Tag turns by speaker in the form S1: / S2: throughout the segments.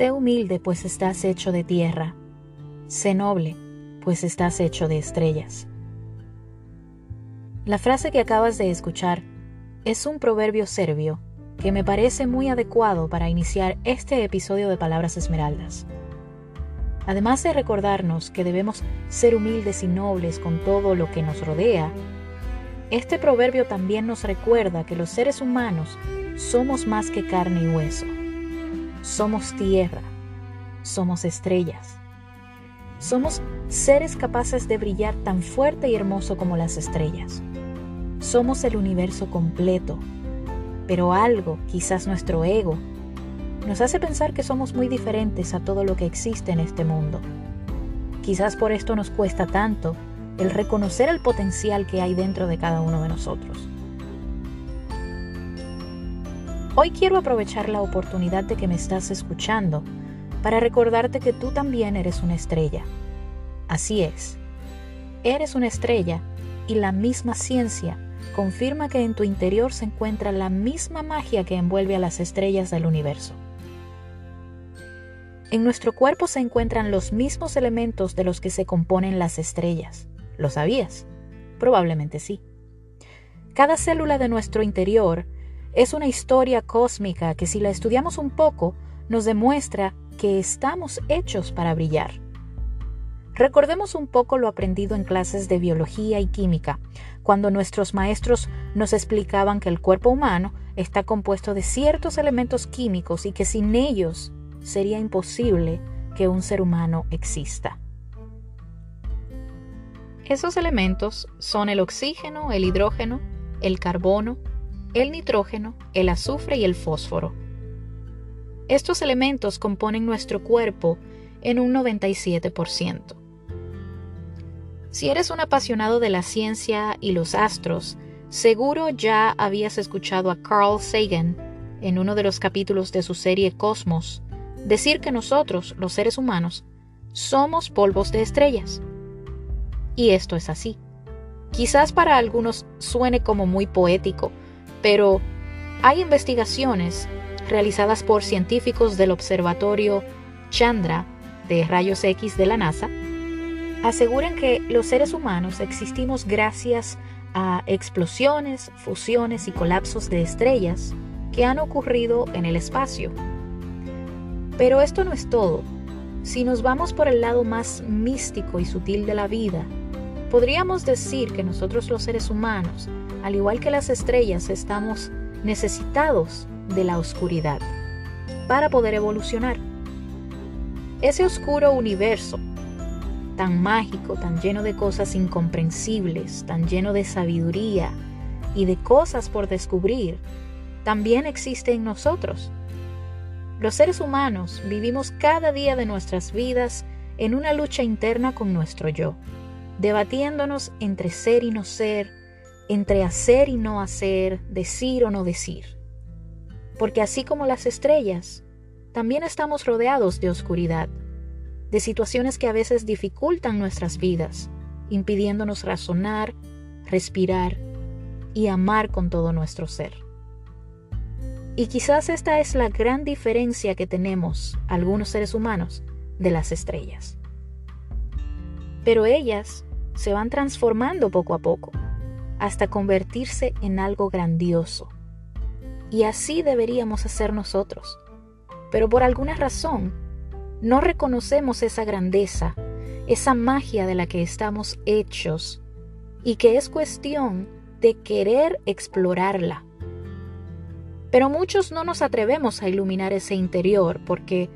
S1: Sé humilde, pues estás hecho de tierra. Sé noble, pues estás hecho de estrellas. La frase que acabas de escuchar es un proverbio serbio que me parece muy adecuado para iniciar este episodio de Palabras Esmeraldas. Además de recordarnos que debemos ser humildes y nobles con todo lo que nos rodea, este proverbio también nos recuerda que los seres humanos somos más que carne y hueso. Somos tierra, somos estrellas. Somos seres capaces de brillar tan fuerte y hermoso como las estrellas. Somos el universo completo, pero algo, quizás nuestro ego, nos hace pensar que somos muy diferentes a todo lo que existe en este mundo. Quizás por esto nos cuesta tanto el reconocer el potencial que hay dentro de cada uno de nosotros. Hoy quiero aprovechar la oportunidad de que me estás escuchando para recordarte que tú también eres una estrella. Así es, eres una estrella y la misma ciencia confirma que en tu interior se encuentra la misma magia que envuelve a las estrellas del universo. En nuestro cuerpo se encuentran los mismos elementos de los que se componen las estrellas. ¿Lo sabías? Probablemente sí. Cada célula de nuestro interior es una historia cósmica que si la estudiamos un poco nos demuestra que estamos hechos para brillar. Recordemos un poco lo aprendido en clases de biología y química, cuando nuestros maestros nos explicaban que el cuerpo humano está compuesto de ciertos elementos químicos y que sin ellos sería imposible que un ser humano exista. Esos elementos son el oxígeno, el hidrógeno, el carbono, el nitrógeno, el azufre y el fósforo. Estos elementos componen nuestro cuerpo en un 97%. Si eres un apasionado de la ciencia y los astros, seguro ya habías escuchado a Carl Sagan en uno de los capítulos de su serie Cosmos decir que nosotros, los seres humanos, somos polvos de estrellas. Y esto es así. Quizás para algunos suene como muy poético, pero hay investigaciones realizadas por científicos del Observatorio Chandra de Rayos X de la NASA, aseguran que los seres humanos existimos gracias a explosiones, fusiones y colapsos de estrellas que han ocurrido en el espacio pero esto no es todo. Si nos vamos por el lado más místico y sutil de la vida, podríamos decir que nosotros los seres humanos, al igual que las estrellas, estamos necesitados de la oscuridad para poder evolucionar. Ese oscuro universo, tan mágico, tan lleno de cosas incomprensibles, tan lleno de sabiduría y de cosas por descubrir, también existe en nosotros. Los seres humanos vivimos cada día de nuestras vidas en una lucha interna con nuestro yo, debatiéndonos entre ser y no ser, entre hacer y no hacer, decir o no decir. Porque así como las estrellas, también estamos rodeados de oscuridad, de situaciones que a veces dificultan nuestras vidas, impidiéndonos razonar, respirar y amar con todo nuestro ser. Y quizás esta es la gran diferencia que tenemos algunos seres humanos de las estrellas. Pero ellas se van transformando poco a poco hasta convertirse en algo grandioso. Y así deberíamos hacer nosotros. Pero por alguna razón no reconocemos esa grandeza, esa magia de la que estamos hechos y que es cuestión de querer explorarla pero muchos no nos atrevemos a iluminar ese interior porque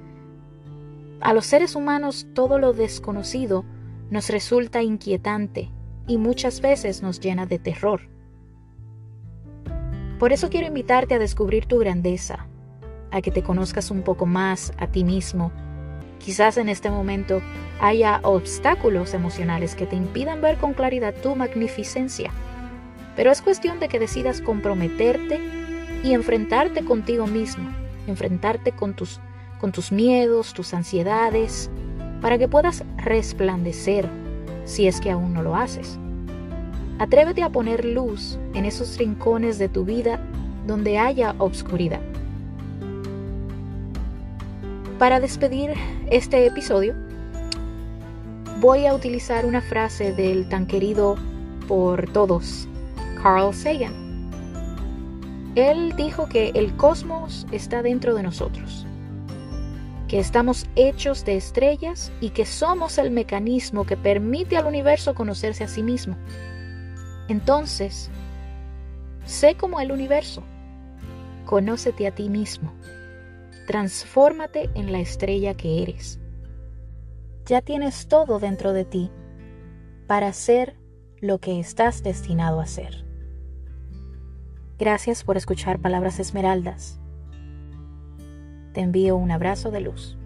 S1: a los seres humanos todo lo desconocido nos resulta inquietante y muchas veces nos llena de terror. Por eso quiero invitarte a descubrir tu grandeza, a que te conozcas un poco más a ti mismo. Quizás en este momento haya obstáculos emocionales que te impidan ver con claridad tu magnificencia, pero es cuestión de que decidas comprometerte y enfrentarte contigo mismo, enfrentarte con tus, con tus miedos, tus ansiedades, para que puedas resplandecer si es que aún no lo haces. Atrévete a poner luz en esos rincones de tu vida donde haya obscuridad. Para despedir este episodio, voy a utilizar una frase del tan querido por todos, Carl Sagan. Él dijo que el cosmos está dentro de nosotros, que estamos hechos de estrellas y que somos el mecanismo que permite al universo conocerse a sí mismo. Entonces, sé como el universo, conócete a ti mismo, transfórmate en la estrella que eres. Ya tienes todo dentro de ti para ser lo que estás destinado a ser. Gracias por escuchar Palabras Esmeraldas. Te envío un abrazo de luz.